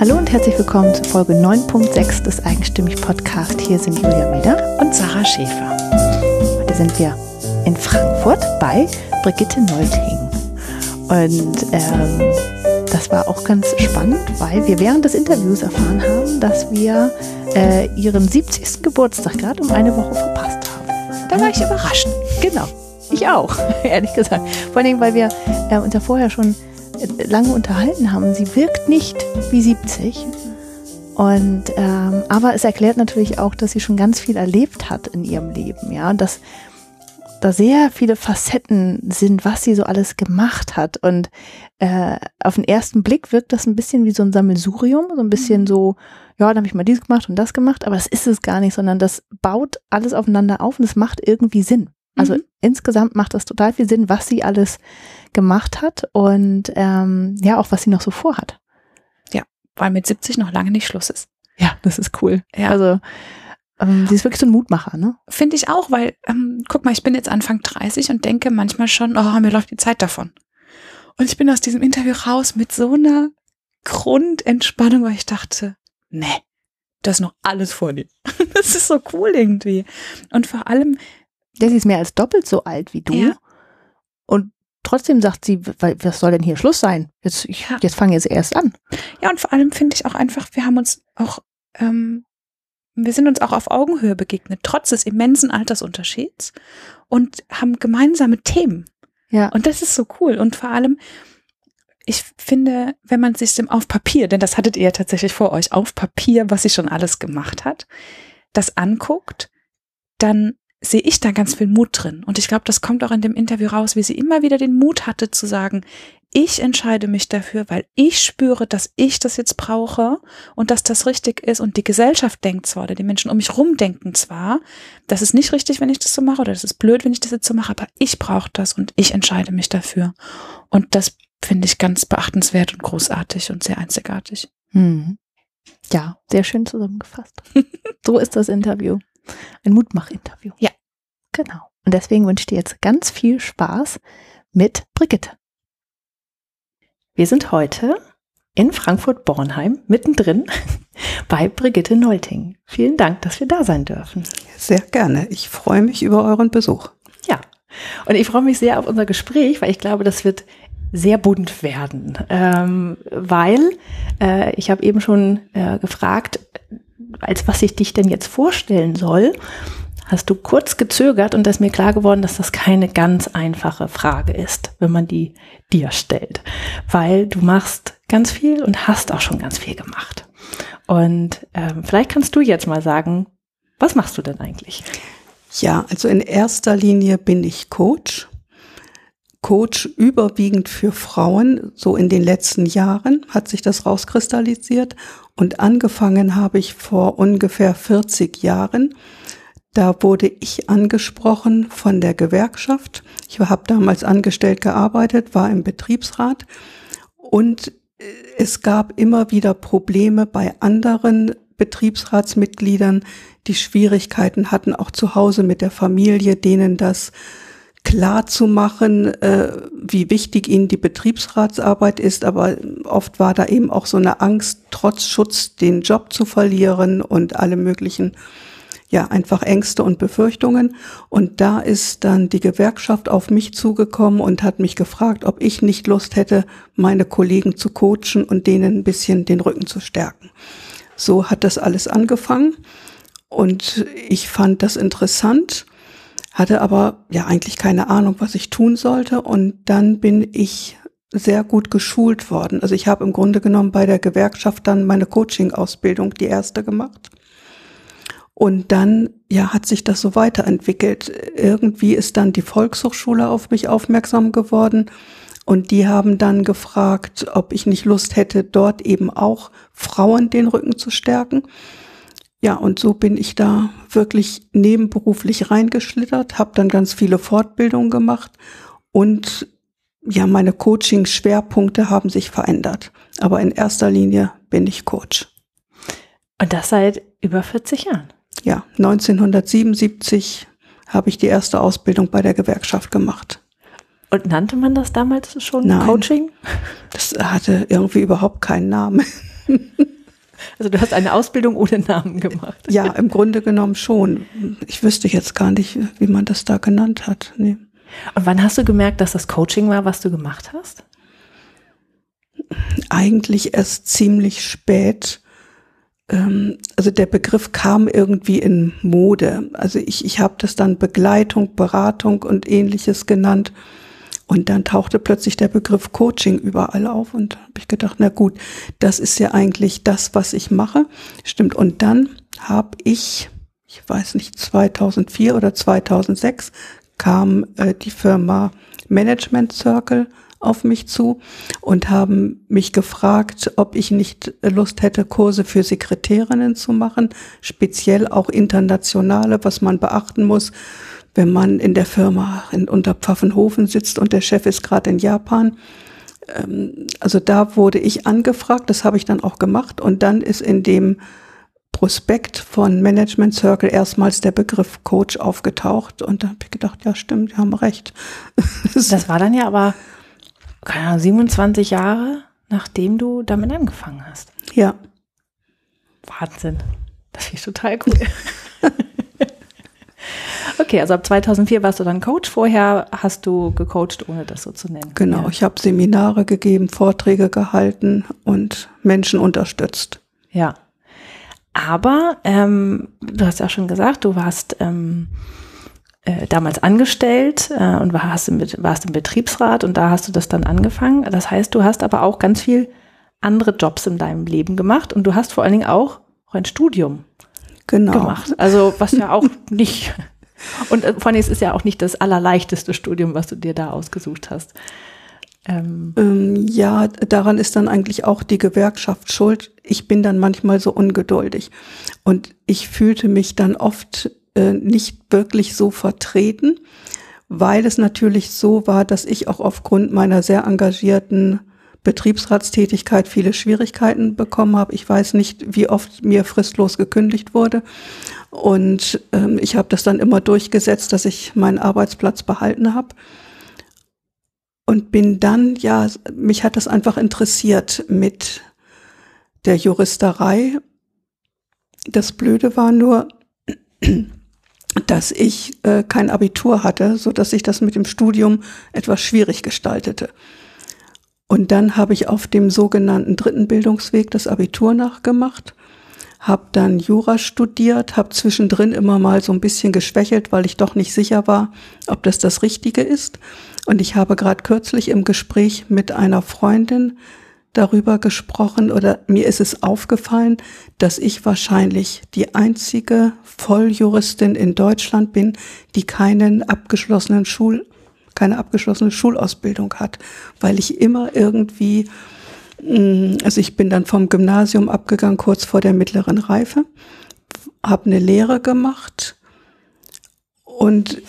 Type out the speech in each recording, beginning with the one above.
Hallo und herzlich willkommen zu Folge 9.6 des Eigenstimmig Podcast. Hier sind Julia Meder und Sarah Schäfer. Heute sind wir in Frankfurt bei Brigitte Neulting. Und ähm, das war auch ganz spannend, weil wir während des Interviews erfahren haben, dass wir äh, ihren 70. Geburtstag gerade um eine Woche verpasst haben. Da war ich überrascht. Genau. Ich auch, ehrlich gesagt. Vor allem, weil wir äh, uns ja vorher schon lange unterhalten haben. Sie wirkt nicht wie 70. Und ähm, aber es erklärt natürlich auch, dass sie schon ganz viel erlebt hat in ihrem Leben, ja, und dass da sehr viele Facetten sind, was sie so alles gemacht hat. Und äh, auf den ersten Blick wirkt das ein bisschen wie so ein Sammelsurium, so ein bisschen so, ja, dann habe ich mal dies gemacht und das gemacht, aber das ist es gar nicht, sondern das baut alles aufeinander auf und es macht irgendwie Sinn. Also mhm. insgesamt macht das total viel Sinn, was sie alles gemacht hat und ähm, ja, auch was sie noch so vorhat. Ja, weil mit 70 noch lange nicht Schluss ist. Ja, das ist cool. Ja. Also ähm, sie ist wirklich so ein Mutmacher, ne? Finde ich auch, weil, ähm, guck mal, ich bin jetzt Anfang 30 und denke manchmal schon, oh, mir läuft die Zeit davon. Und ich bin aus diesem Interview raus mit so einer Grundentspannung, weil ich dachte, nee, das ist noch alles vor dir. das ist so cool irgendwie. Und vor allem, der ist mehr als doppelt so alt wie du. Ja. Und trotzdem sagt sie, was soll denn hier Schluss sein? Jetzt, ich, jetzt fange jetzt erst an. Ja, und vor allem finde ich auch einfach, wir haben uns auch, ähm, wir sind uns auch auf Augenhöhe begegnet, trotz des immensen Altersunterschieds und haben gemeinsame Themen. Ja. Und das ist so cool. Und vor allem, ich finde, wenn man sich dem auf Papier, denn das hattet ihr ja tatsächlich vor euch, auf Papier, was sie schon alles gemacht hat, das anguckt, dann sehe ich da ganz viel Mut drin. Und ich glaube, das kommt auch in dem Interview raus, wie sie immer wieder den Mut hatte zu sagen, ich entscheide mich dafür, weil ich spüre, dass ich das jetzt brauche und dass das richtig ist. Und die Gesellschaft denkt zwar oder die Menschen um mich rum denken zwar, das ist nicht richtig, wenn ich das so mache oder das ist blöd, wenn ich das jetzt so mache, aber ich brauche das und ich entscheide mich dafür. Und das finde ich ganz beachtenswert und großartig und sehr einzigartig. Hm. Ja, sehr schön zusammengefasst. so ist das Interview. Ein Mutmach-Interview. Ja. Genau. Und deswegen wünsche ich dir jetzt ganz viel Spaß mit Brigitte. Wir sind heute in Frankfurt-Bornheim, mittendrin bei Brigitte Neulting. Vielen Dank, dass wir da sein dürfen. Sehr gerne. Ich freue mich über euren Besuch. Ja. Und ich freue mich sehr auf unser Gespräch, weil ich glaube, das wird sehr bunt werden. Ähm, weil äh, ich habe eben schon äh, gefragt, als was ich dich denn jetzt vorstellen soll, hast du kurz gezögert und ist mir klar geworden, dass das keine ganz einfache Frage ist, wenn man die dir stellt, weil du machst ganz viel und hast auch schon ganz viel gemacht. Und ähm, vielleicht kannst du jetzt mal sagen, was machst du denn eigentlich? Ja, also in erster Linie bin ich Coach. Coach überwiegend für Frauen. So in den letzten Jahren hat sich das rauskristallisiert und angefangen habe ich vor ungefähr 40 Jahren. Da wurde ich angesprochen von der Gewerkschaft. Ich habe damals angestellt gearbeitet, war im Betriebsrat und äh, es gab immer wieder Probleme bei anderen Betriebsratsmitgliedern, die Schwierigkeiten hatten, auch zu Hause mit der Familie, denen das klar zu machen, äh, wie wichtig ihnen die Betriebsratsarbeit ist, aber oft war da eben auch so eine Angst, trotz Schutz den Job zu verlieren und alle möglichen, ja, einfach Ängste und Befürchtungen. Und da ist dann die Gewerkschaft auf mich zugekommen und hat mich gefragt, ob ich nicht Lust hätte, meine Kollegen zu coachen und denen ein bisschen den Rücken zu stärken. So hat das alles angefangen und ich fand das interessant hatte aber ja eigentlich keine Ahnung, was ich tun sollte. Und dann bin ich sehr gut geschult worden. Also ich habe im Grunde genommen bei der Gewerkschaft dann meine Coaching-Ausbildung, die erste gemacht. Und dann, ja, hat sich das so weiterentwickelt. Irgendwie ist dann die Volkshochschule auf mich aufmerksam geworden. Und die haben dann gefragt, ob ich nicht Lust hätte, dort eben auch Frauen den Rücken zu stärken. Ja, und so bin ich da wirklich nebenberuflich reingeschlittert, habe dann ganz viele Fortbildungen gemacht und ja, meine Coaching-Schwerpunkte haben sich verändert. Aber in erster Linie bin ich Coach. Und das seit über 40 Jahren? Ja, 1977 habe ich die erste Ausbildung bei der Gewerkschaft gemacht. Und nannte man das damals schon Nein, Coaching? Das hatte irgendwie überhaupt keinen Namen. Also du hast eine Ausbildung ohne Namen gemacht. Ja, im Grunde genommen schon. Ich wüsste jetzt gar nicht, wie man das da genannt hat. Nee. Und wann hast du gemerkt, dass das Coaching war, was du gemacht hast? Eigentlich erst ziemlich spät. Ähm, also der Begriff kam irgendwie in Mode. Also ich, ich habe das dann Begleitung, Beratung und ähnliches genannt. Und dann tauchte plötzlich der Begriff Coaching überall auf und habe ich gedacht, na gut, das ist ja eigentlich das, was ich mache. Stimmt. Und dann habe ich, ich weiß nicht, 2004 oder 2006 kam äh, die Firma Management Circle auf mich zu und haben mich gefragt, ob ich nicht Lust hätte, Kurse für Sekretärinnen zu machen, speziell auch internationale, was man beachten muss, wenn man in der Firma in Unterpfaffenhofen sitzt und der Chef ist gerade in Japan. Ähm, also da wurde ich angefragt, das habe ich dann auch gemacht und dann ist in dem Prospekt von Management Circle erstmals der Begriff Coach aufgetaucht und da habe ich gedacht, ja stimmt, die haben recht. das war dann ja aber keine Ahnung, 27 Jahre, nachdem du damit angefangen hast. Ja. Wahnsinn. Das finde ich total cool. okay, also ab 2004 warst du dann Coach. Vorher hast du gecoacht, ohne das so zu nennen. Genau, ja. ich habe Seminare gegeben, Vorträge gehalten und Menschen unterstützt. Ja. Aber ähm, du hast ja schon gesagt, du warst ähm, äh, damals angestellt äh, und warst im, warst im Betriebsrat und da hast du das dann angefangen. Das heißt, du hast aber auch ganz viel andere Jobs in deinem Leben gemacht und du hast vor allen Dingen auch ein Studium genau. gemacht. Also was ja auch nicht und äh, vor allem ist es ja auch nicht das allerleichteste Studium, was du dir da ausgesucht hast. Ähm, ähm, ja, daran ist dann eigentlich auch die Gewerkschaft schuld. Ich bin dann manchmal so ungeduldig und ich fühlte mich dann oft äh, nicht wirklich so vertreten, weil es natürlich so war, dass ich auch aufgrund meiner sehr engagierten Betriebsratstätigkeit viele Schwierigkeiten bekommen habe. Ich weiß nicht, wie oft mir fristlos gekündigt wurde. Und ähm, ich habe das dann immer durchgesetzt, dass ich meinen Arbeitsplatz behalten habe. Und bin dann, ja, mich hat das einfach interessiert mit der Juristerei. Das Blöde war nur, dass ich äh, kein Abitur hatte, so dass ich das mit dem Studium etwas schwierig gestaltete. Und dann habe ich auf dem sogenannten dritten Bildungsweg das Abitur nachgemacht, habe dann Jura studiert, habe zwischendrin immer mal so ein bisschen geschwächelt, weil ich doch nicht sicher war, ob das das Richtige ist. Und ich habe gerade kürzlich im Gespräch mit einer Freundin darüber gesprochen oder mir ist es aufgefallen, dass ich wahrscheinlich die einzige Volljuristin in Deutschland bin, die keinen abgeschlossenen Schul, keine abgeschlossene Schulausbildung hat, weil ich immer irgendwie, mm, also ich bin dann vom Gymnasium abgegangen kurz vor der mittleren Reife, habe eine Lehre gemacht und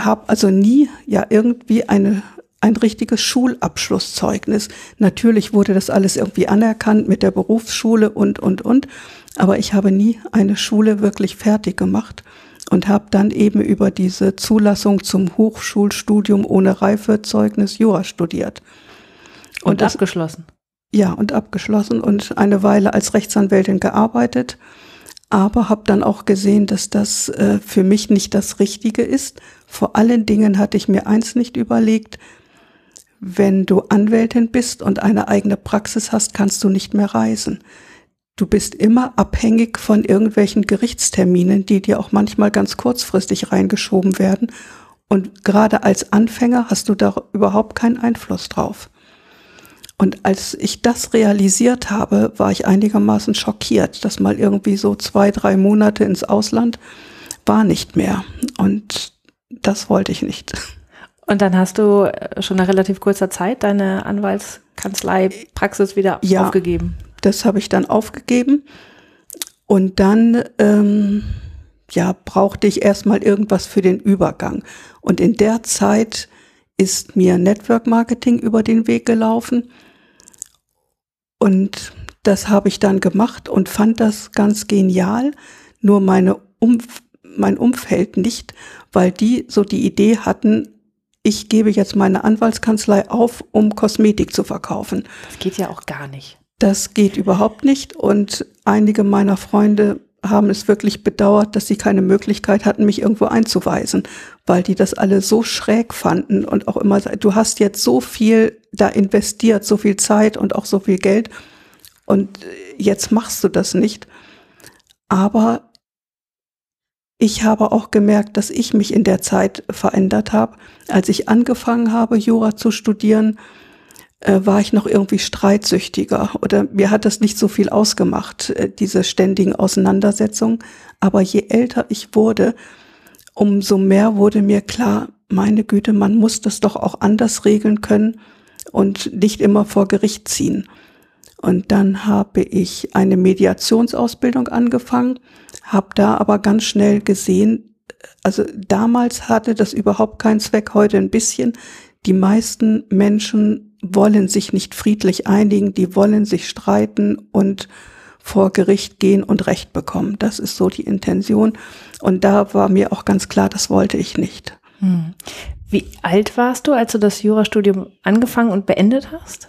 habe also nie ja irgendwie eine ein richtiges Schulabschlusszeugnis. Natürlich wurde das alles irgendwie anerkannt mit der Berufsschule und, und, und. Aber ich habe nie eine Schule wirklich fertig gemacht und habe dann eben über diese Zulassung zum Hochschulstudium ohne Reifezeugnis Jura studiert. Und, und das, abgeschlossen. Ja, und abgeschlossen und eine Weile als Rechtsanwältin gearbeitet, aber habe dann auch gesehen, dass das äh, für mich nicht das Richtige ist. Vor allen Dingen hatte ich mir eins nicht überlegt, wenn du Anwältin bist und eine eigene Praxis hast, kannst du nicht mehr reisen. Du bist immer abhängig von irgendwelchen Gerichtsterminen, die dir auch manchmal ganz kurzfristig reingeschoben werden. Und gerade als Anfänger hast du da überhaupt keinen Einfluss drauf. Und als ich das realisiert habe, war ich einigermaßen schockiert, dass mal irgendwie so zwei, drei Monate ins Ausland war nicht mehr. Und das wollte ich nicht. Und dann hast du äh, schon nach relativ kurzer Zeit deine Anwaltskanzlei-Praxis wieder ja, aufgegeben. Das habe ich dann aufgegeben. Und dann ähm, ja, brauchte ich erstmal irgendwas für den Übergang. Und in der Zeit ist mir Network Marketing über den Weg gelaufen. Und das habe ich dann gemacht und fand das ganz genial. Nur meine Umf mein Umfeld nicht, weil die so die Idee hatten, ich gebe jetzt meine Anwaltskanzlei auf, um Kosmetik zu verkaufen. Das geht ja auch gar nicht. Das geht überhaupt nicht. Und einige meiner Freunde haben es wirklich bedauert, dass sie keine Möglichkeit hatten, mich irgendwo einzuweisen, weil die das alle so schräg fanden und auch immer, du hast jetzt so viel da investiert, so viel Zeit und auch so viel Geld und jetzt machst du das nicht. Aber ich habe auch gemerkt, dass ich mich in der Zeit verändert habe. Als ich angefangen habe, Jura zu studieren, war ich noch irgendwie streitsüchtiger oder mir hat das nicht so viel ausgemacht, äh, diese ständigen Auseinandersetzungen. Aber je älter ich wurde, umso mehr wurde mir klar, meine Güte, man muss das doch auch anders regeln können und nicht immer vor Gericht ziehen. Und dann habe ich eine Mediationsausbildung angefangen, habe da aber ganz schnell gesehen, also damals hatte das überhaupt keinen Zweck, heute ein bisschen. Die meisten Menschen wollen sich nicht friedlich einigen, die wollen sich streiten und vor Gericht gehen und Recht bekommen. Das ist so die Intention. Und da war mir auch ganz klar, das wollte ich nicht. Hm. Wie alt warst du, als du das Jurastudium angefangen und beendet hast?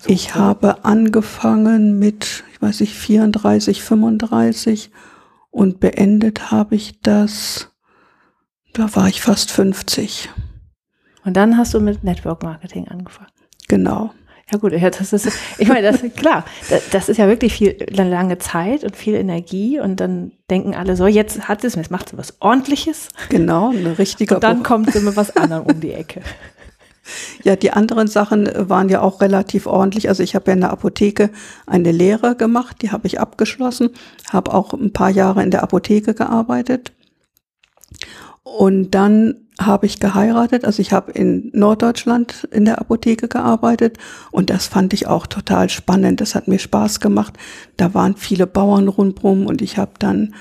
So ich habe angefangen mit, ich weiß nicht, 34, 35 und beendet habe ich das, da war ich fast 50. Und dann hast du mit Network Marketing angefangen. Genau. Ja gut, ja, das ist, ich meine, das ist klar, das, das ist ja wirklich viel lange Zeit und viel Energie und dann denken alle so, jetzt hat es, jetzt macht sie was Ordentliches. Genau, eine richtige. Und dann Buch. kommt sie mit was anderem um die Ecke. Ja, die anderen Sachen waren ja auch relativ ordentlich. Also ich habe ja in der Apotheke eine Lehre gemacht, die habe ich abgeschlossen, habe auch ein paar Jahre in der Apotheke gearbeitet. Und dann habe ich geheiratet. Also ich habe in Norddeutschland in der Apotheke gearbeitet und das fand ich auch total spannend. Das hat mir Spaß gemacht. Da waren viele Bauern rundherum und ich habe dann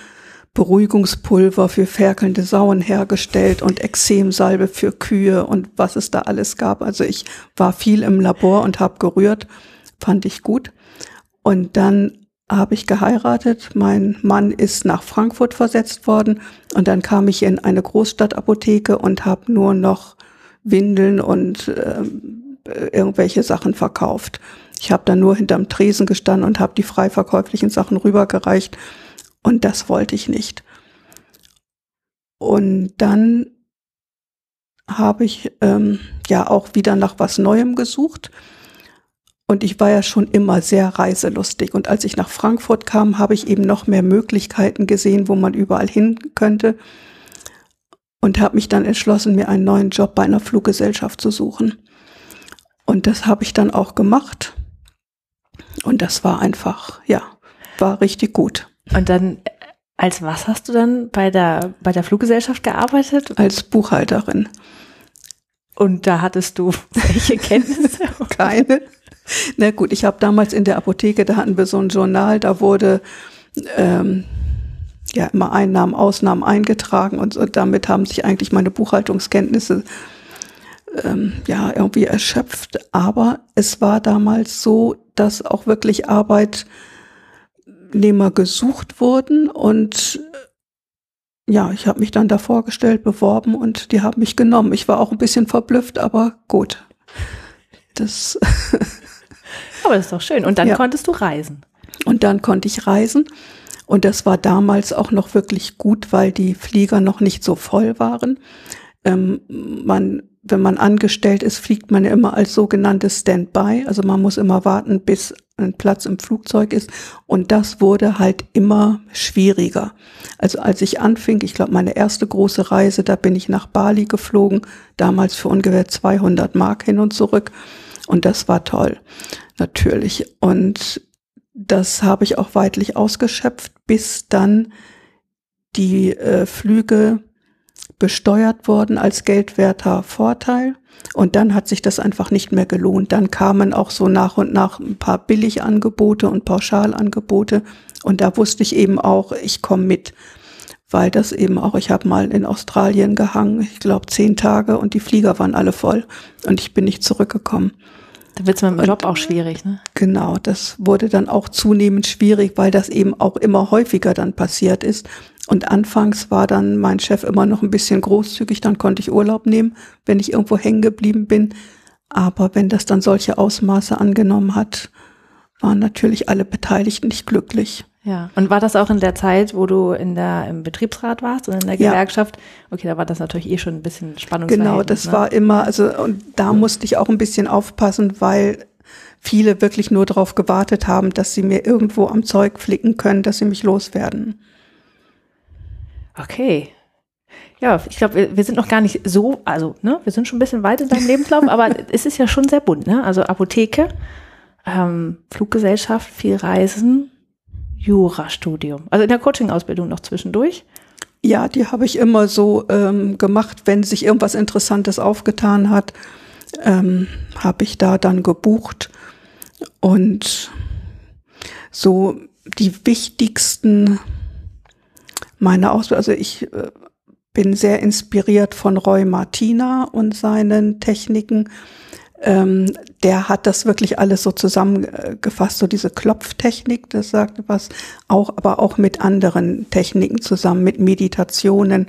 Beruhigungspulver für ferkelnde Sauen hergestellt und Exemsalbe für Kühe und was es da alles gab. Also ich war viel im Labor und habe gerührt, fand ich gut. Und dann habe ich geheiratet. Mein Mann ist nach Frankfurt versetzt worden und dann kam ich in eine Großstadtapotheke und habe nur noch Windeln und äh, irgendwelche Sachen verkauft. Ich habe dann nur hinterm Tresen gestanden und habe die frei verkäuflichen Sachen rübergereicht und das wollte ich nicht. Und dann habe ich ähm, ja auch wieder nach was Neuem gesucht. Und ich war ja schon immer sehr reiselustig. Und als ich nach Frankfurt kam, habe ich eben noch mehr Möglichkeiten gesehen, wo man überall hin könnte. Und habe mich dann entschlossen, mir einen neuen Job bei einer Fluggesellschaft zu suchen. Und das habe ich dann auch gemacht. Und das war einfach, ja, war richtig gut. Und dann, als was hast du dann bei der, bei der Fluggesellschaft gearbeitet? Als Buchhalterin. Und da hattest du welche Kenntnisse? Keine. Na gut, ich habe damals in der Apotheke, da hatten wir so ein Journal, da wurde ähm, ja immer Einnahmen, Ausnahmen eingetragen und, und damit haben sich eigentlich meine Buchhaltungskenntnisse ähm, ja irgendwie erschöpft. Aber es war damals so, dass auch wirklich Arbeit Arbeitnehmer gesucht wurden und äh, ja, ich habe mich dann da vorgestellt, beworben und die haben mich genommen. Ich war auch ein bisschen verblüfft, aber gut. Das aber das ist doch schön. Und dann ja. konntest du reisen. Und dann konnte ich reisen. Und das war damals auch noch wirklich gut, weil die Flieger noch nicht so voll waren. Ähm, man, wenn man angestellt ist, fliegt man ja immer als sogenanntes Standby. Also man muss immer warten, bis ein Platz im Flugzeug ist. Und das wurde halt immer schwieriger. Also als ich anfing, ich glaube, meine erste große Reise, da bin ich nach Bali geflogen, damals für ungefähr 200 Mark hin und zurück. Und das war toll, natürlich. Und das habe ich auch weitlich ausgeschöpft, bis dann die äh, Flüge besteuert wurden als geldwerter Vorteil. Und dann hat sich das einfach nicht mehr gelohnt. Dann kamen auch so nach und nach ein paar Billigangebote und Pauschalangebote. Und da wusste ich eben auch, ich komme mit. Weil das eben auch, ich habe mal in Australien gehangen, ich glaube zehn Tage und die Flieger waren alle voll. Und ich bin nicht zurückgekommen. Da wird es mit dem Job auch schwierig, ne? Genau, das wurde dann auch zunehmend schwierig, weil das eben auch immer häufiger dann passiert ist. Und anfangs war dann mein Chef immer noch ein bisschen großzügig, dann konnte ich Urlaub nehmen, wenn ich irgendwo hängen geblieben bin. Aber wenn das dann solche Ausmaße angenommen hat, waren natürlich alle Beteiligten nicht glücklich. Ja, und war das auch in der Zeit, wo du in der, im Betriebsrat warst und in der Gewerkschaft? Ja. Okay, da war das natürlich eh schon ein bisschen Spannungsverhältnis. Genau, das ne? war immer, also und da musste ich auch ein bisschen aufpassen, weil viele wirklich nur darauf gewartet haben, dass sie mir irgendwo am Zeug flicken können, dass sie mich loswerden. Okay. Ja, ich glaube, wir, wir, sind noch gar nicht so, also, ne, wir sind schon ein bisschen weit in deinem Lebenslauf, aber es ist ja schon sehr bunt, ne? Also Apotheke, ähm, Fluggesellschaft, viel Reisen, Jurastudium. Also in der Coaching-Ausbildung noch zwischendurch. Ja, die habe ich immer so ähm, gemacht, wenn sich irgendwas Interessantes aufgetan hat, ähm, habe ich da dann gebucht und so die wichtigsten meiner Ausbildung, also ich äh, bin sehr inspiriert von Roy Martina und seinen Techniken. Ähm, der hat das wirklich alles so zusammengefasst, so diese Klopftechnik, das sagt was, auch, aber auch mit anderen Techniken zusammen, mit Meditationen.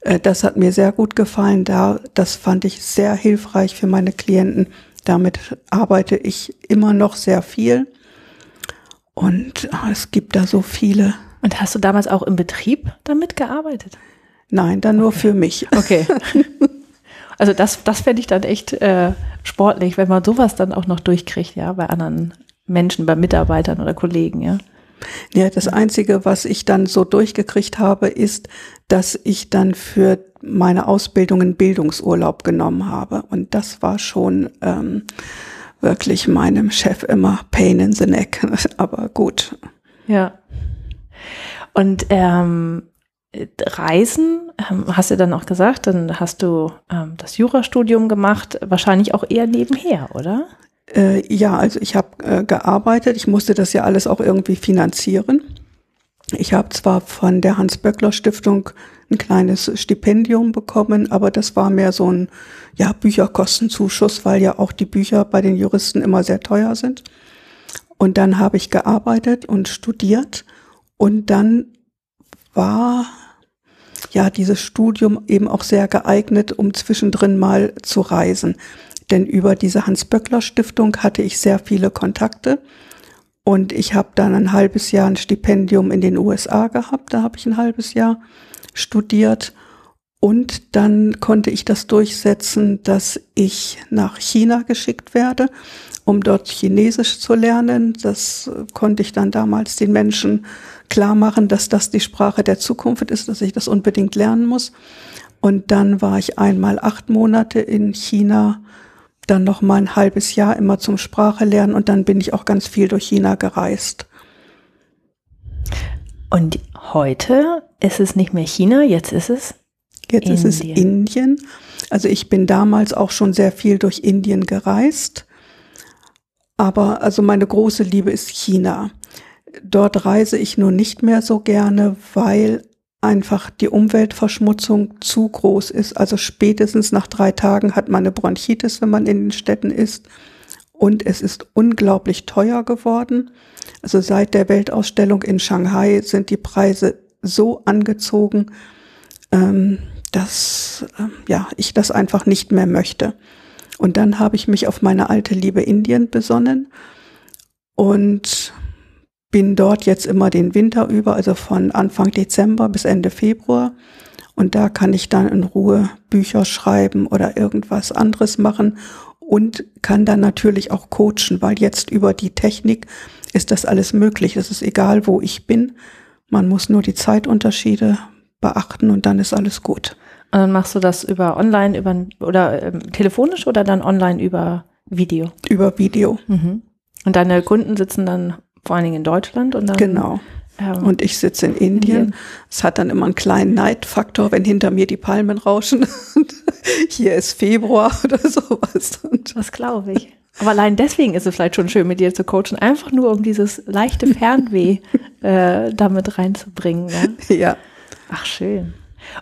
Äh, das hat mir sehr gut gefallen. Da, das fand ich sehr hilfreich für meine Klienten. Damit arbeite ich immer noch sehr viel. Und ah, es gibt da so viele. Und hast du damals auch im Betrieb damit gearbeitet? Nein, dann nur okay. für mich. Okay. Also das, das fände ich dann echt äh, sportlich, wenn man sowas dann auch noch durchkriegt, ja, bei anderen Menschen, bei Mitarbeitern oder Kollegen, ja. Ja, das Einzige, was ich dann so durchgekriegt habe, ist, dass ich dann für meine Ausbildung einen Bildungsurlaub genommen habe. Und das war schon ähm, wirklich meinem Chef immer Pain in the Neck. Aber gut. Ja. Und ähm, Reisen, ähm, hast du dann auch gesagt, dann hast du ähm, das Jurastudium gemacht, wahrscheinlich auch eher nebenher, oder? Äh, ja, also ich habe äh, gearbeitet, ich musste das ja alles auch irgendwie finanzieren. Ich habe zwar von der Hans-Böckler-Stiftung ein kleines Stipendium bekommen, aber das war mehr so ein ja, Bücherkostenzuschuss, weil ja auch die Bücher bei den Juristen immer sehr teuer sind. Und dann habe ich gearbeitet und studiert und dann war ja dieses Studium eben auch sehr geeignet, um zwischendrin mal zu reisen. Denn über diese Hans-Böckler-Stiftung hatte ich sehr viele Kontakte. Und ich habe dann ein halbes Jahr ein Stipendium in den USA gehabt. Da habe ich ein halbes Jahr studiert. Und dann konnte ich das durchsetzen, dass ich nach China geschickt werde, um dort Chinesisch zu lernen. Das konnte ich dann damals den Menschen klar machen, dass das die Sprache der Zukunft ist, dass ich das unbedingt lernen muss. Und dann war ich einmal acht Monate in China, dann noch mal ein halbes Jahr immer zum Sprache lernen und dann bin ich auch ganz viel durch China gereist. Und heute ist es nicht mehr China, jetzt ist es Jetzt Indien. ist es Indien. Also ich bin damals auch schon sehr viel durch Indien gereist. Aber also meine große Liebe ist China. Dort reise ich nur nicht mehr so gerne, weil einfach die Umweltverschmutzung zu groß ist. Also spätestens nach drei Tagen hat man eine Bronchitis, wenn man in den Städten ist. Und es ist unglaublich teuer geworden. Also seit der Weltausstellung in Shanghai sind die Preise so angezogen, ähm, dass äh, ja ich das einfach nicht mehr möchte. Und dann habe ich mich auf meine alte Liebe Indien besonnen und bin dort jetzt immer den Winter über, also von Anfang Dezember bis Ende Februar. Und da kann ich dann in Ruhe Bücher schreiben oder irgendwas anderes machen und kann dann natürlich auch coachen, weil jetzt über die Technik ist das alles möglich. Es ist egal, wo ich bin. Man muss nur die Zeitunterschiede beachten und dann ist alles gut. Und dann machst du das über online, über oder ähm, telefonisch oder dann online über Video? Über Video. Mhm. Und deine Kunden sitzen dann vor allen Dingen in Deutschland und dann. Genau. Ähm, und ich sitze in Indien. Es hat dann immer einen kleinen Neidfaktor, wenn hinter mir die Palmen rauschen. Hier ist Februar oder sowas. Und das glaube ich. Aber allein deswegen ist es vielleicht schon schön, mit dir zu coachen, einfach nur um dieses leichte Fernweh äh, damit reinzubringen. Ja? ja. Ach schön.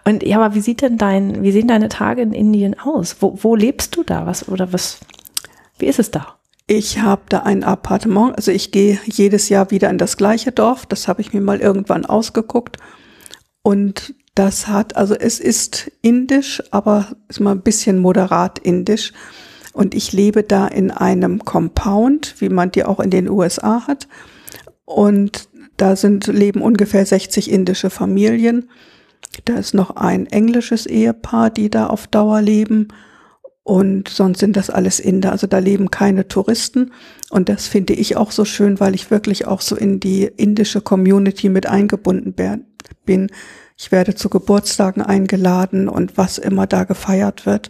Und ja, aber wie sieht denn dein, wie sehen deine Tage in Indien aus? Wo, wo lebst du da? Was oder was? Wie ist es da? Ich habe da ein Appartement, also ich gehe jedes Jahr wieder in das gleiche Dorf, das habe ich mir mal irgendwann ausgeguckt. Und das hat, also es ist indisch, aber ist mal ein bisschen moderat indisch. Und ich lebe da in einem Compound, wie man die auch in den USA hat. Und da sind, leben ungefähr 60 indische Familien. Da ist noch ein englisches Ehepaar, die da auf Dauer leben. Und sonst sind das alles Inder. Also da leben keine Touristen. Und das finde ich auch so schön, weil ich wirklich auch so in die indische Community mit eingebunden bin. Ich werde zu Geburtstagen eingeladen und was immer da gefeiert wird,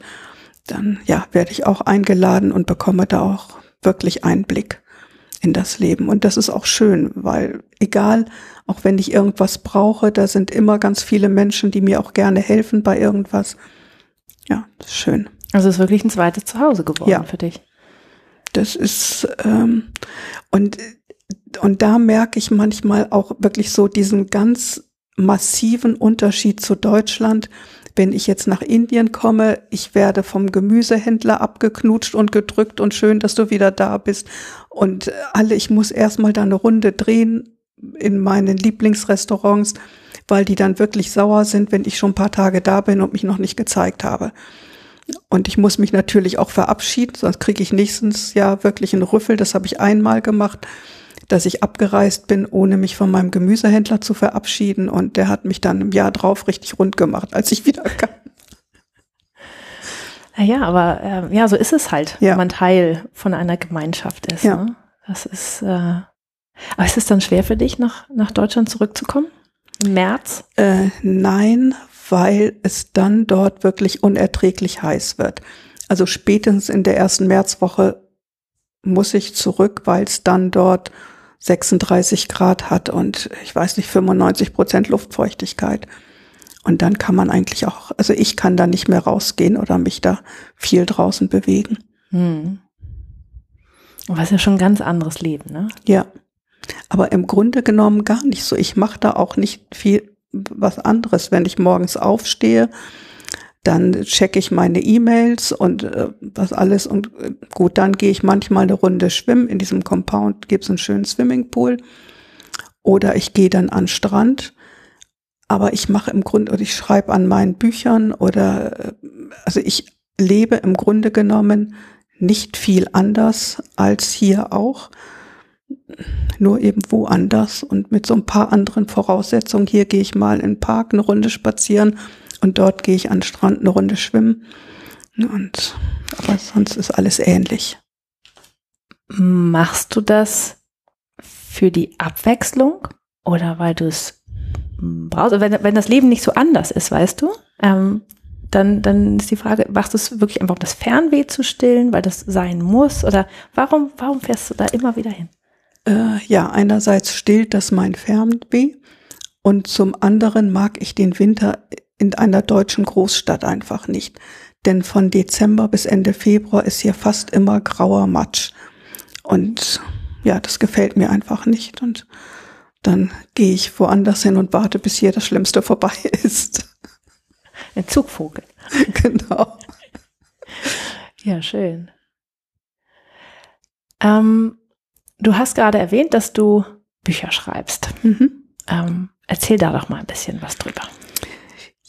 dann ja, werde ich auch eingeladen und bekomme da auch wirklich Einblick in das Leben. Und das ist auch schön, weil egal, auch wenn ich irgendwas brauche, da sind immer ganz viele Menschen, die mir auch gerne helfen bei irgendwas. Ja, schön. Also es ist wirklich ein zweites Zuhause geworden ja. für dich. Das ist ähm, und und da merke ich manchmal auch wirklich so diesen ganz massiven Unterschied zu Deutschland. Wenn ich jetzt nach Indien komme, ich werde vom Gemüsehändler abgeknutscht und gedrückt und schön, dass du wieder da bist. Und alle, ich muss erstmal da eine Runde drehen in meinen Lieblingsrestaurants, weil die dann wirklich sauer sind, wenn ich schon ein paar Tage da bin und mich noch nicht gezeigt habe. Und ich muss mich natürlich auch verabschieden, sonst kriege ich nächstes Jahr wirklich einen Rüffel. Das habe ich einmal gemacht dass ich abgereist bin, ohne mich von meinem Gemüsehändler zu verabschieden. Und der hat mich dann im Jahr drauf richtig rund gemacht, als ich wieder kam. Ja, aber äh, ja, so ist es halt, ja. wenn man Teil von einer Gemeinschaft ist. Ja. Ne? Das ist. Äh, aber ist es dann schwer für dich, nach, nach Deutschland zurückzukommen? Im März? Äh, nein, weil es dann dort wirklich unerträglich heiß wird. Also spätestens in der ersten Märzwoche muss ich zurück, weil es dann dort 36 Grad hat und ich weiß nicht, 95 Prozent Luftfeuchtigkeit. Und dann kann man eigentlich auch, also ich kann da nicht mehr rausgehen oder mich da viel draußen bewegen. Hm. Was ja schon ein ganz anderes Leben, ne? Ja. Aber im Grunde genommen gar nicht so. Ich mache da auch nicht viel was anderes, wenn ich morgens aufstehe dann checke ich meine E-Mails und äh, was alles und äh, gut, dann gehe ich manchmal eine Runde schwimmen. In diesem Compound gibt es einen schönen Swimmingpool oder ich gehe dann an Strand. Aber ich mache im Grunde oder ich schreibe an meinen Büchern oder äh, also ich lebe im Grunde genommen nicht viel anders als hier auch, nur eben woanders und mit so ein paar anderen Voraussetzungen. Hier gehe ich mal in den Park eine Runde spazieren und dort gehe ich an den Strand eine Runde schwimmen. Und, aber sonst ist alles ähnlich. Machst du das für die Abwechslung oder weil du es brauchst? Wenn, wenn das Leben nicht so anders ist, weißt du, ähm, dann, dann ist die Frage, machst du es wirklich einfach, um das Fernweh zu stillen, weil das sein muss? Oder warum, warum fährst du da immer wieder hin? Äh, ja, einerseits stillt das mein Fernweh und zum anderen mag ich den Winter in einer deutschen Großstadt einfach nicht. Denn von Dezember bis Ende Februar ist hier fast immer grauer Matsch. Und ja, das gefällt mir einfach nicht. Und dann gehe ich woanders hin und warte, bis hier das Schlimmste vorbei ist. Ein Zugvogel. genau. Ja, schön. Ähm, du hast gerade erwähnt, dass du Bücher schreibst. Mhm. Ähm, erzähl da doch mal ein bisschen was drüber.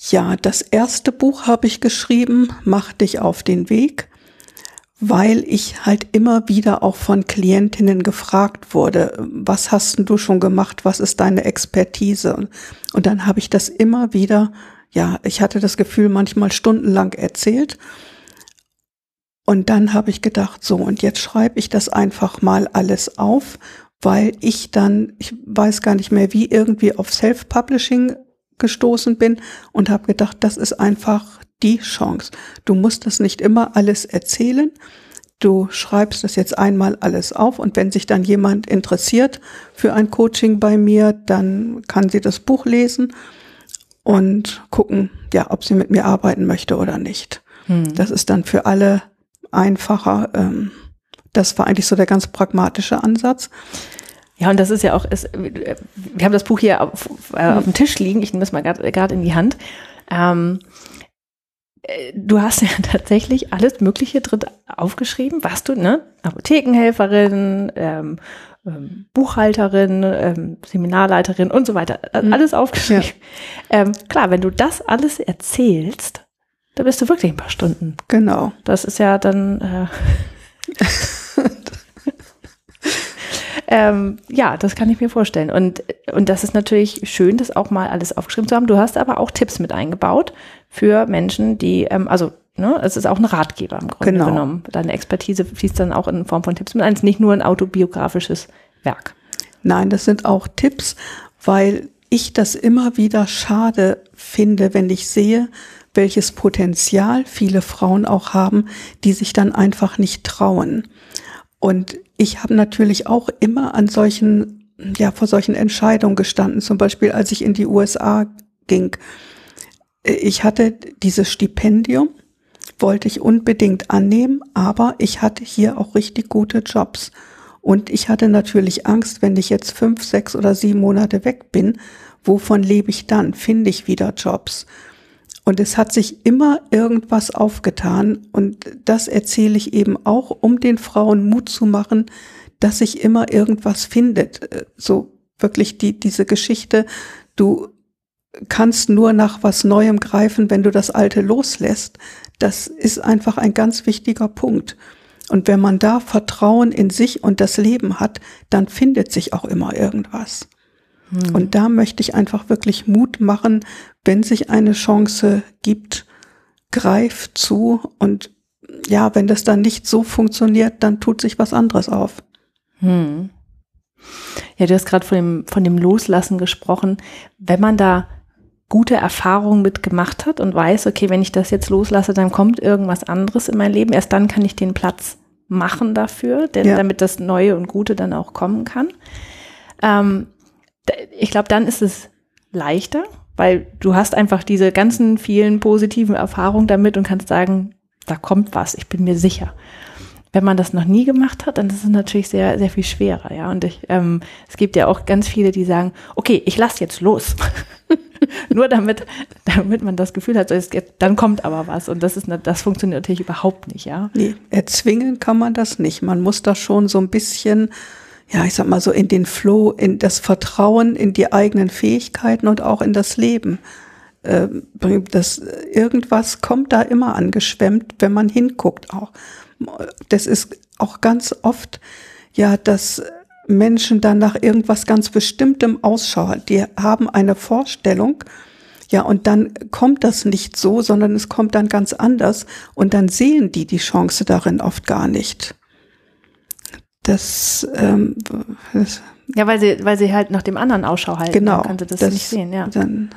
Ja, das erste Buch habe ich geschrieben, Mach dich auf den Weg, weil ich halt immer wieder auch von Klientinnen gefragt wurde, was hast du schon gemacht, was ist deine Expertise? Und dann habe ich das immer wieder, ja, ich hatte das Gefühl, manchmal stundenlang erzählt. Und dann habe ich gedacht, so, und jetzt schreibe ich das einfach mal alles auf, weil ich dann, ich weiß gar nicht mehr wie, irgendwie auf Self-Publishing gestoßen bin und habe gedacht, das ist einfach die Chance. Du musst das nicht immer alles erzählen. Du schreibst das jetzt einmal alles auf und wenn sich dann jemand interessiert für ein Coaching bei mir, dann kann sie das Buch lesen und gucken, ja, ob sie mit mir arbeiten möchte oder nicht. Hm. Das ist dann für alle einfacher. Ähm, das war eigentlich so der ganz pragmatische Ansatz. Ja, und das ist ja auch, es, wir haben das Buch hier auf, äh, auf dem Tisch liegen. Ich nehme das mal gerade in die Hand. Ähm, äh, du hast ja tatsächlich alles Mögliche drin aufgeschrieben, was du, ne? Apothekenhelferin, ähm, ähm, Buchhalterin, ähm, Seminarleiterin und so weiter. Mhm. Alles aufgeschrieben. Ja. Ähm, klar, wenn du das alles erzählst, da bist du wirklich ein paar Stunden. Genau. Das ist ja dann. Äh, ähm, ja, das kann ich mir vorstellen. Und, und das ist natürlich schön, das auch mal alles aufgeschrieben zu haben. Du hast aber auch Tipps mit eingebaut für Menschen, die, ähm, also ne, es ist auch ein Ratgeber im Grunde genau. genommen. Deine Expertise fließt dann auch in Form von Tipps mit ein. Es ist nicht nur ein autobiografisches Werk. Nein, das sind auch Tipps, weil ich das immer wieder schade finde, wenn ich sehe, welches Potenzial viele Frauen auch haben, die sich dann einfach nicht trauen. Und ich habe natürlich auch immer an solchen, ja, vor solchen Entscheidungen gestanden. Zum Beispiel, als ich in die USA ging. Ich hatte dieses Stipendium, wollte ich unbedingt annehmen, aber ich hatte hier auch richtig gute Jobs. Und ich hatte natürlich Angst, wenn ich jetzt fünf, sechs oder sieben Monate weg bin, wovon lebe ich dann? Finde ich wieder Jobs? Und es hat sich immer irgendwas aufgetan. Und das erzähle ich eben auch, um den Frauen Mut zu machen, dass sich immer irgendwas findet. Äh, so wirklich die, diese Geschichte, du kannst nur nach was Neuem greifen, wenn du das Alte loslässt. Das ist einfach ein ganz wichtiger Punkt. Und wenn man da Vertrauen in sich und das Leben hat, dann findet sich auch immer irgendwas. Hm. Und da möchte ich einfach wirklich Mut machen, wenn sich eine Chance gibt, greif zu und ja, wenn das dann nicht so funktioniert, dann tut sich was anderes auf. Hm. Ja, du hast gerade von dem, von dem Loslassen gesprochen. Wenn man da gute Erfahrungen mitgemacht hat und weiß, okay, wenn ich das jetzt loslasse, dann kommt irgendwas anderes in mein Leben. Erst dann kann ich den Platz machen dafür, denn ja. damit das Neue und Gute dann auch kommen kann. Ähm, ich glaube, dann ist es leichter, weil du hast einfach diese ganzen vielen positiven Erfahrungen damit und kannst sagen, da kommt was, ich bin mir sicher. Wenn man das noch nie gemacht hat, dann ist es natürlich sehr, sehr viel schwerer, ja. Und ich, ähm, es gibt ja auch ganz viele, die sagen, okay, ich lass jetzt los. Nur damit, damit man das Gefühl hat, dann kommt aber was. Und das ist, das funktioniert natürlich überhaupt nicht, ja. Nee, erzwingen kann man das nicht. Man muss da schon so ein bisschen ja, ich sag mal so in den Flow, in das Vertrauen in die eigenen Fähigkeiten und auch in das Leben. Äh, das irgendwas kommt da immer angeschwemmt, wenn man hinguckt auch. Das ist auch ganz oft ja, dass Menschen dann nach irgendwas ganz Bestimmtem Ausschau Die haben eine Vorstellung, ja, und dann kommt das nicht so, sondern es kommt dann ganz anders und dann sehen die die Chance darin oft gar nicht das, ähm, das ja, weil sie, weil sie halt nach dem anderen Ausschau halten. Genau. Dann könnte das, das nicht sehen, ja. Dann,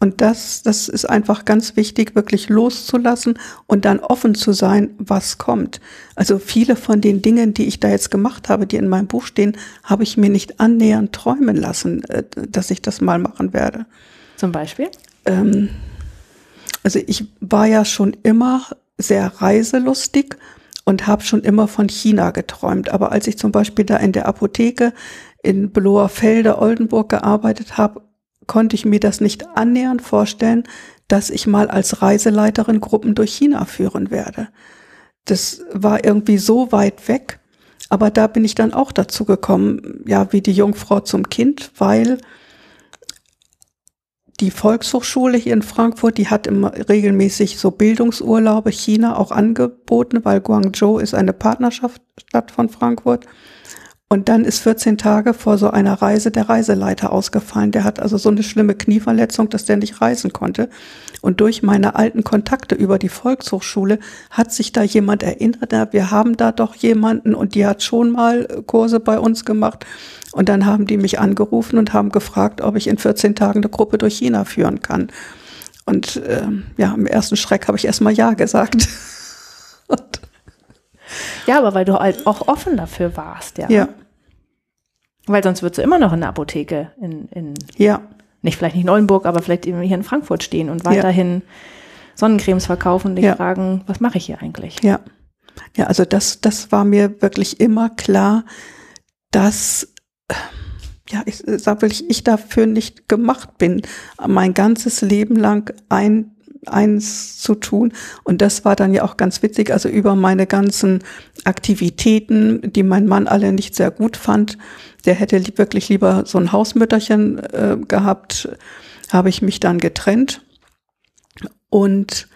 und das, das ist einfach ganz wichtig, wirklich loszulassen und dann offen zu sein, was kommt. Also viele von den Dingen, die ich da jetzt gemacht habe, die in meinem Buch stehen, habe ich mir nicht annähernd träumen lassen, äh, dass ich das mal machen werde. Zum Beispiel? Ähm, also ich war ja schon immer sehr reiselustig und habe schon immer von China geträumt. Aber als ich zum Beispiel da in der Apotheke in Beloer Felde, Oldenburg gearbeitet habe, konnte ich mir das nicht annähernd vorstellen, dass ich mal als Reiseleiterin Gruppen durch China führen werde. Das war irgendwie so weit weg. Aber da bin ich dann auch dazu gekommen, ja, wie die Jungfrau zum Kind, weil die Volkshochschule hier in Frankfurt, die hat immer regelmäßig so Bildungsurlaube China auch angeboten, weil Guangzhou ist eine Partnerschaftsstadt von Frankfurt. Und dann ist 14 Tage vor so einer Reise der Reiseleiter ausgefallen. Der hat also so eine schlimme Knieverletzung, dass der nicht reisen konnte. Und durch meine alten Kontakte über die Volkshochschule hat sich da jemand erinnert, wir haben da doch jemanden und die hat schon mal Kurse bei uns gemacht. Und dann haben die mich angerufen und haben gefragt, ob ich in 14 Tagen eine Gruppe durch China führen kann. Und äh, ja, im ersten Schreck habe ich erstmal Ja gesagt. ja, aber weil du halt auch offen dafür warst, ja. Ja. Weil sonst würdest du immer noch in der Apotheke in, in ja. nicht vielleicht nicht in Oldenburg, aber vielleicht hier in Frankfurt stehen und weiterhin ja. Sonnencremes verkaufen und dich ja. fragen, was mache ich hier eigentlich? Ja. Ja, also das, das war mir wirklich immer klar, dass ja, ich sag wirklich, ich dafür nicht gemacht bin, mein ganzes Leben lang ein eins zu tun. Und das war dann ja auch ganz witzig. Also über meine ganzen Aktivitäten, die mein Mann alle nicht sehr gut fand, der hätte wirklich lieber so ein Hausmütterchen äh, gehabt, habe ich mich dann getrennt. Und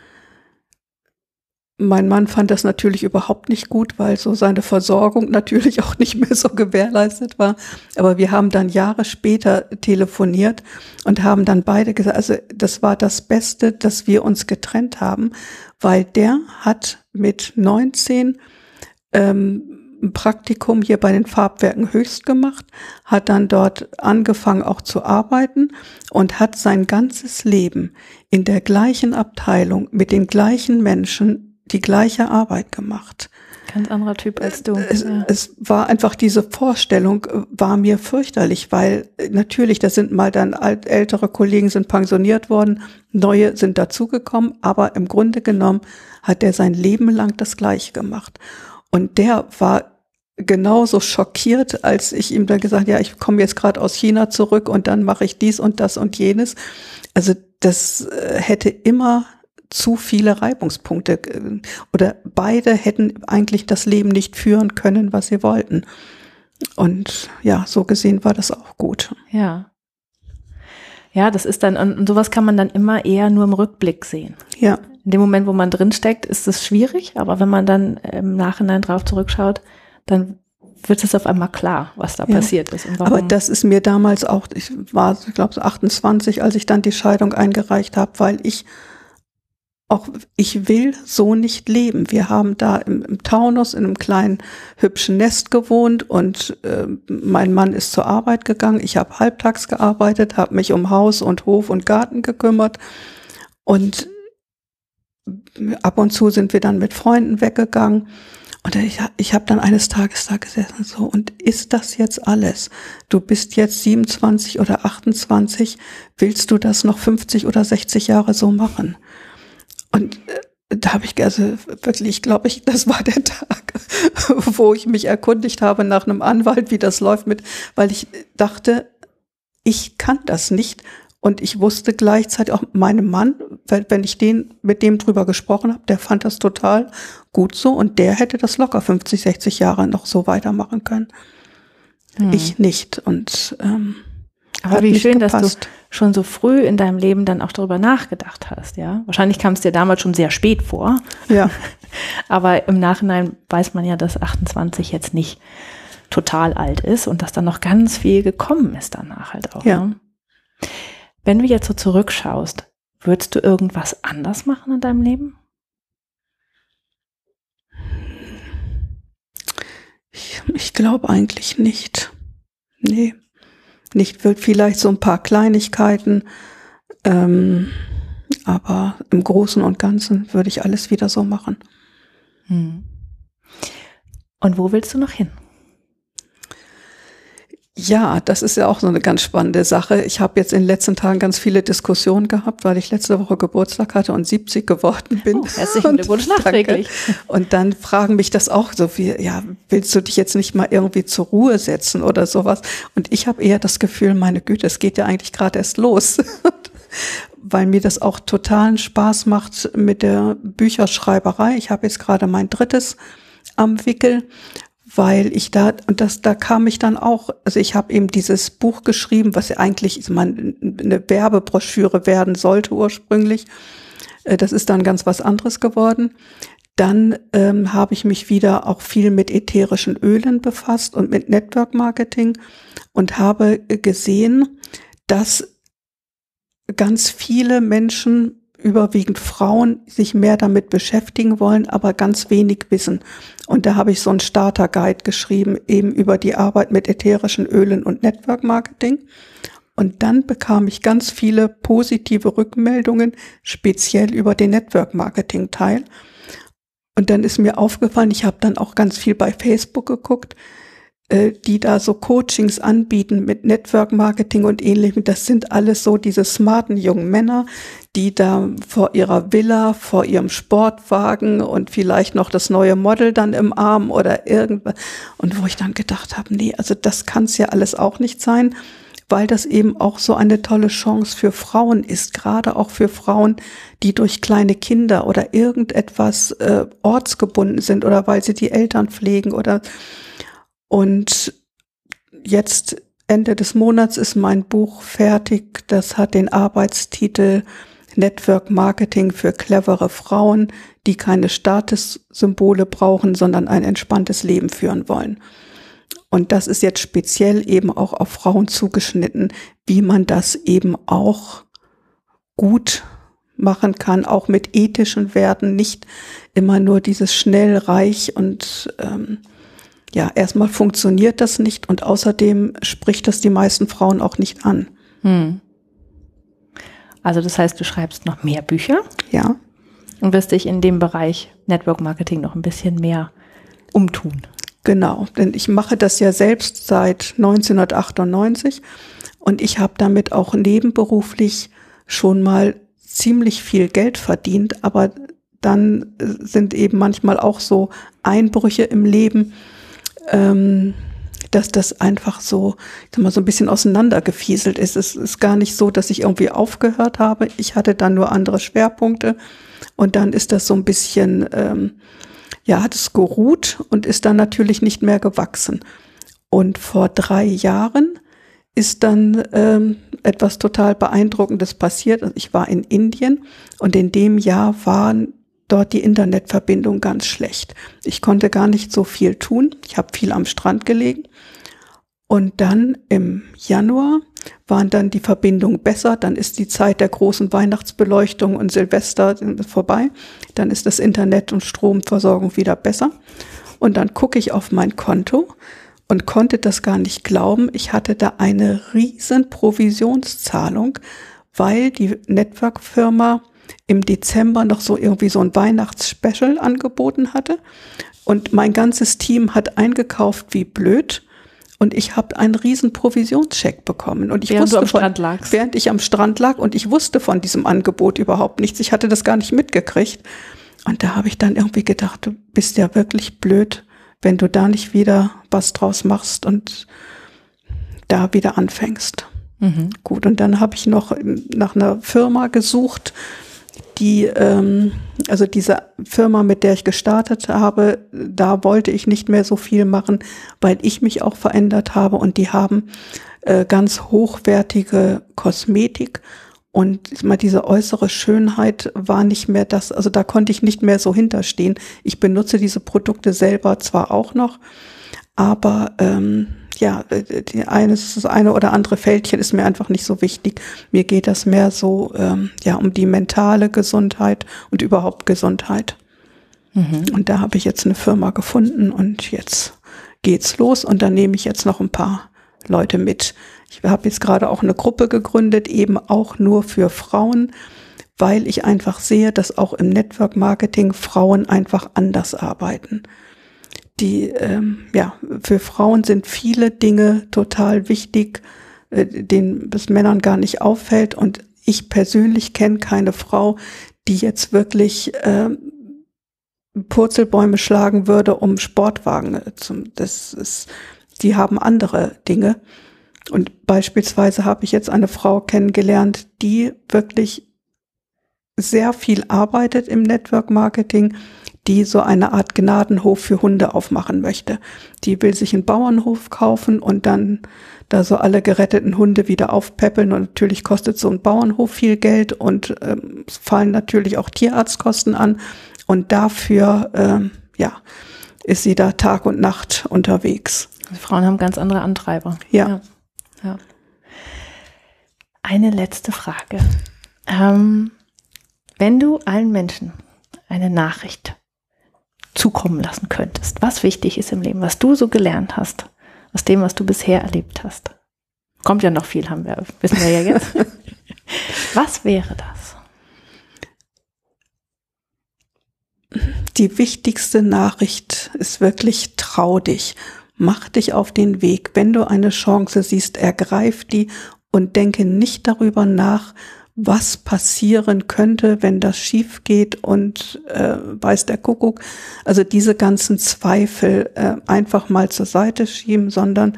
mein Mann fand das natürlich überhaupt nicht gut, weil so seine Versorgung natürlich auch nicht mehr so gewährleistet war. Aber wir haben dann Jahre später telefoniert und haben dann beide gesagt, also das war das Beste, dass wir uns getrennt haben, weil der hat mit 19 ähm, ein Praktikum hier bei den Farbwerken Höchst gemacht, hat dann dort angefangen auch zu arbeiten und hat sein ganzes Leben in der gleichen Abteilung mit den gleichen Menschen die gleiche Arbeit gemacht. Ganz anderer Typ als du. Es, ja. es war einfach diese Vorstellung, äh, war mir fürchterlich, weil äh, natürlich, da sind mal dann alt, ältere Kollegen sind pensioniert worden, neue sind dazugekommen, aber im Grunde genommen hat er sein Leben lang das Gleiche gemacht. Und der war genauso schockiert, als ich ihm dann gesagt, ja, ich komme jetzt gerade aus China zurück und dann mache ich dies und das und jenes. Also das äh, hätte immer zu viele Reibungspunkte äh, oder beide hätten eigentlich das Leben nicht führen können, was sie wollten. Und ja, so gesehen war das auch gut. Ja. Ja, das ist dann, und sowas kann man dann immer eher nur im Rückblick sehen. Ja. In dem Moment, wo man drinsteckt, ist es schwierig, aber wenn man dann im Nachhinein drauf zurückschaut, dann wird es auf einmal klar, was da ja. passiert ist. Aber das ist mir damals auch, ich war, ich glaube, so 28, als ich dann die Scheidung eingereicht habe, weil ich auch, ich will so nicht leben. Wir haben da im, im Taunus in einem kleinen hübschen Nest gewohnt und äh, mein Mann ist zur Arbeit gegangen. Ich habe halbtags gearbeitet, habe mich um Haus und Hof und Garten gekümmert und ab und zu sind wir dann mit Freunden weggegangen. Und ich, ich habe dann eines Tages da gesessen so, und ist das jetzt alles? Du bist jetzt 27 oder 28, willst du das noch 50 oder 60 Jahre so machen? Und äh, da habe ich also wirklich, glaube ich, das war der Tag, wo ich mich erkundigt habe nach einem Anwalt, wie das läuft mit, weil ich dachte, ich kann das nicht. Und ich wusste gleichzeitig auch meinem Mann, wenn ich den mit dem drüber gesprochen habe, der fand das total gut so und der hätte das locker 50, 60 Jahre noch so weitermachen können. Hm. Ich nicht. Und ähm, aber wie schön, gepasst. dass du schon so früh in deinem Leben dann auch darüber nachgedacht hast, ja. Wahrscheinlich kam es dir damals schon sehr spät vor. Ja. Aber im Nachhinein weiß man ja, dass 28 jetzt nicht total alt ist und dass dann noch ganz viel gekommen ist danach halt auch. Ja. Ne? Wenn du jetzt so zurückschaust, würdest du irgendwas anders machen in deinem Leben? Ich, ich glaube eigentlich nicht. Nee nicht vielleicht so ein paar Kleinigkeiten, ähm, aber im Großen und Ganzen würde ich alles wieder so machen. Hm. Und wo willst du noch hin? Ja, das ist ja auch so eine ganz spannende Sache. Ich habe jetzt in den letzten Tagen ganz viele Diskussionen gehabt, weil ich letzte Woche Geburtstag hatte und 70 geworden bin. Oh, herzlichen Glückwunsch nachträglich. Und dann fragen mich das auch so wie, ja, willst du dich jetzt nicht mal irgendwie zur Ruhe setzen oder sowas? Und ich habe eher das Gefühl, meine Güte, es geht ja eigentlich gerade erst los. weil mir das auch totalen Spaß macht mit der Bücherschreiberei. Ich habe jetzt gerade mein drittes am Wickel weil ich da, und das, da kam ich dann auch, also ich habe eben dieses Buch geschrieben, was ja eigentlich eine Werbebroschüre werden sollte ursprünglich. Äh, das ist dann ganz was anderes geworden. Dann ähm, habe ich mich wieder auch viel mit ätherischen Ölen befasst und mit Network Marketing und habe gesehen, dass ganz viele Menschen überwiegend Frauen sich mehr damit beschäftigen wollen, aber ganz wenig wissen. Und da habe ich so einen Starter-Guide geschrieben, eben über die Arbeit mit ätherischen Ölen und Network Marketing. Und dann bekam ich ganz viele positive Rückmeldungen, speziell über den Network Marketing Teil. Und dann ist mir aufgefallen, ich habe dann auch ganz viel bei Facebook geguckt, die da so Coachings anbieten mit Network Marketing und ähnlichem. Das sind alles so diese smarten jungen Männer, die da vor ihrer Villa, vor ihrem Sportwagen und vielleicht noch das neue Model dann im Arm oder irgendwas. Und wo ich dann gedacht habe, nee, also das kann es ja alles auch nicht sein, weil das eben auch so eine tolle Chance für Frauen ist, gerade auch für Frauen, die durch kleine Kinder oder irgendetwas äh, ortsgebunden sind oder weil sie die Eltern pflegen oder und jetzt Ende des Monats ist mein Buch fertig. Das hat den Arbeitstitel Network Marketing für clevere Frauen, die keine Statussymbole brauchen, sondern ein entspanntes Leben führen wollen. Und das ist jetzt speziell eben auch auf Frauen zugeschnitten, wie man das eben auch gut machen kann, auch mit ethischen Werten, nicht immer nur dieses schnell, reich und ähm, ja, erstmal funktioniert das nicht und außerdem spricht das die meisten Frauen auch nicht an. Hm. Also das heißt, du schreibst noch mehr Bücher. Ja. Und wirst dich in dem Bereich Network Marketing noch ein bisschen mehr umtun. Genau, denn ich mache das ja selbst seit 1998 und ich habe damit auch nebenberuflich schon mal ziemlich viel Geld verdient, aber dann sind eben manchmal auch so Einbrüche im Leben, ähm, dass das einfach so, ich sag mal, so ein bisschen auseinandergefieselt ist. Es ist gar nicht so, dass ich irgendwie aufgehört habe. Ich hatte dann nur andere Schwerpunkte und dann ist das so ein bisschen, ähm, ja, hat es geruht und ist dann natürlich nicht mehr gewachsen. Und vor drei Jahren ist dann ähm, etwas total Beeindruckendes passiert. Also ich war in Indien und in dem Jahr waren dort die Internetverbindung ganz schlecht. Ich konnte gar nicht so viel tun. Ich habe viel am Strand gelegen. Und dann im Januar waren dann die Verbindungen besser. Dann ist die Zeit der großen Weihnachtsbeleuchtung und Silvester vorbei. Dann ist das Internet und Stromversorgung wieder besser. Und dann gucke ich auf mein Konto und konnte das gar nicht glauben. Ich hatte da eine riesen Provisionszahlung, weil die Network-Firma im Dezember noch so irgendwie so ein Weihnachtsspecial angeboten hatte. Und mein ganzes Team hat eingekauft wie blöd. Und ich habe einen riesen Provisionscheck bekommen. Und ich während wusste du am von, Strand lagst. während ich am Strand lag und ich wusste von diesem Angebot überhaupt nichts. Ich hatte das gar nicht mitgekriegt. Und da habe ich dann irgendwie gedacht, du bist ja wirklich blöd, wenn du da nicht wieder was draus machst und da wieder anfängst. Mhm. Gut, und dann habe ich noch nach einer Firma gesucht, die, ähm, also diese Firma, mit der ich gestartet habe, da wollte ich nicht mehr so viel machen, weil ich mich auch verändert habe und die haben äh, ganz hochwertige Kosmetik und mal diese äußere Schönheit war nicht mehr das, also da konnte ich nicht mehr so hinterstehen. Ich benutze diese Produkte selber zwar auch noch, aber ähm, ja, die eine, das eine oder andere Fältchen ist mir einfach nicht so wichtig. Mir geht das mehr so ähm, ja um die mentale Gesundheit und überhaupt Gesundheit. Mhm. Und da habe ich jetzt eine Firma gefunden und jetzt geht's los und dann nehme ich jetzt noch ein paar Leute mit. Ich habe jetzt gerade auch eine Gruppe gegründet, eben auch nur für Frauen, weil ich einfach sehe, dass auch im Network Marketing Frauen einfach anders arbeiten die, ähm, ja, für Frauen sind viele Dinge total wichtig, äh, denen es Männern gar nicht auffällt. Und ich persönlich kenne keine Frau, die jetzt wirklich äh, Purzelbäume schlagen würde, um Sportwagen zu, das ist, die haben andere Dinge. Und beispielsweise habe ich jetzt eine Frau kennengelernt, die wirklich sehr viel arbeitet im Network Marketing, die so eine Art Gnadenhof für Hunde aufmachen möchte. Die will sich einen Bauernhof kaufen und dann da so alle geretteten Hunde wieder aufpäppeln. Und natürlich kostet so ein Bauernhof viel Geld und ähm, fallen natürlich auch Tierarztkosten an. Und dafür, ähm, ja, ist sie da Tag und Nacht unterwegs. Die Frauen haben ganz andere Antreiber. Ja. ja. ja. Eine letzte Frage. Ähm, wenn du allen Menschen eine Nachricht zukommen lassen könntest, was wichtig ist im Leben, was du so gelernt hast, aus dem, was du bisher erlebt hast. Kommt ja noch viel, haben wir, wissen wir ja jetzt. was wäre das? Die wichtigste Nachricht ist wirklich trau dich. Mach dich auf den Weg. Wenn du eine Chance siehst, ergreif die und denke nicht darüber nach, was passieren könnte, wenn das schief geht und äh, weiß der Kuckuck. Also diese ganzen Zweifel äh, einfach mal zur Seite schieben, sondern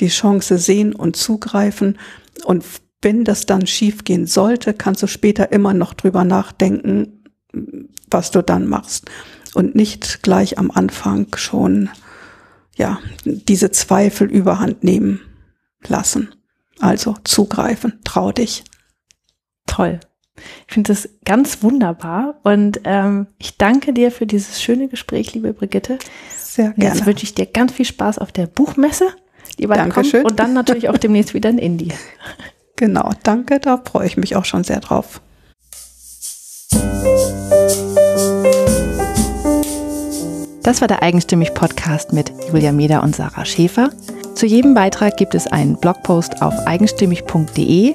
die Chance sehen und zugreifen. Und wenn das dann schief gehen sollte, kannst du später immer noch drüber nachdenken, was du dann machst. Und nicht gleich am Anfang schon, ja, diese Zweifel überhand nehmen lassen. Also zugreifen, trau dich. Toll. Ich finde das ganz wunderbar und ähm, ich danke dir für dieses schöne Gespräch, liebe Brigitte. Sehr gerne. Jetzt wünsche ich dir ganz viel Spaß auf der Buchmesse, die bald Dankeschön. kommt und dann natürlich auch demnächst wieder in Indien. Genau, danke, da freue ich mich auch schon sehr drauf. Das war der Eigenstimmig Podcast mit Julia Meder und Sarah Schäfer. Zu jedem Beitrag gibt es einen Blogpost auf eigenstimmig.de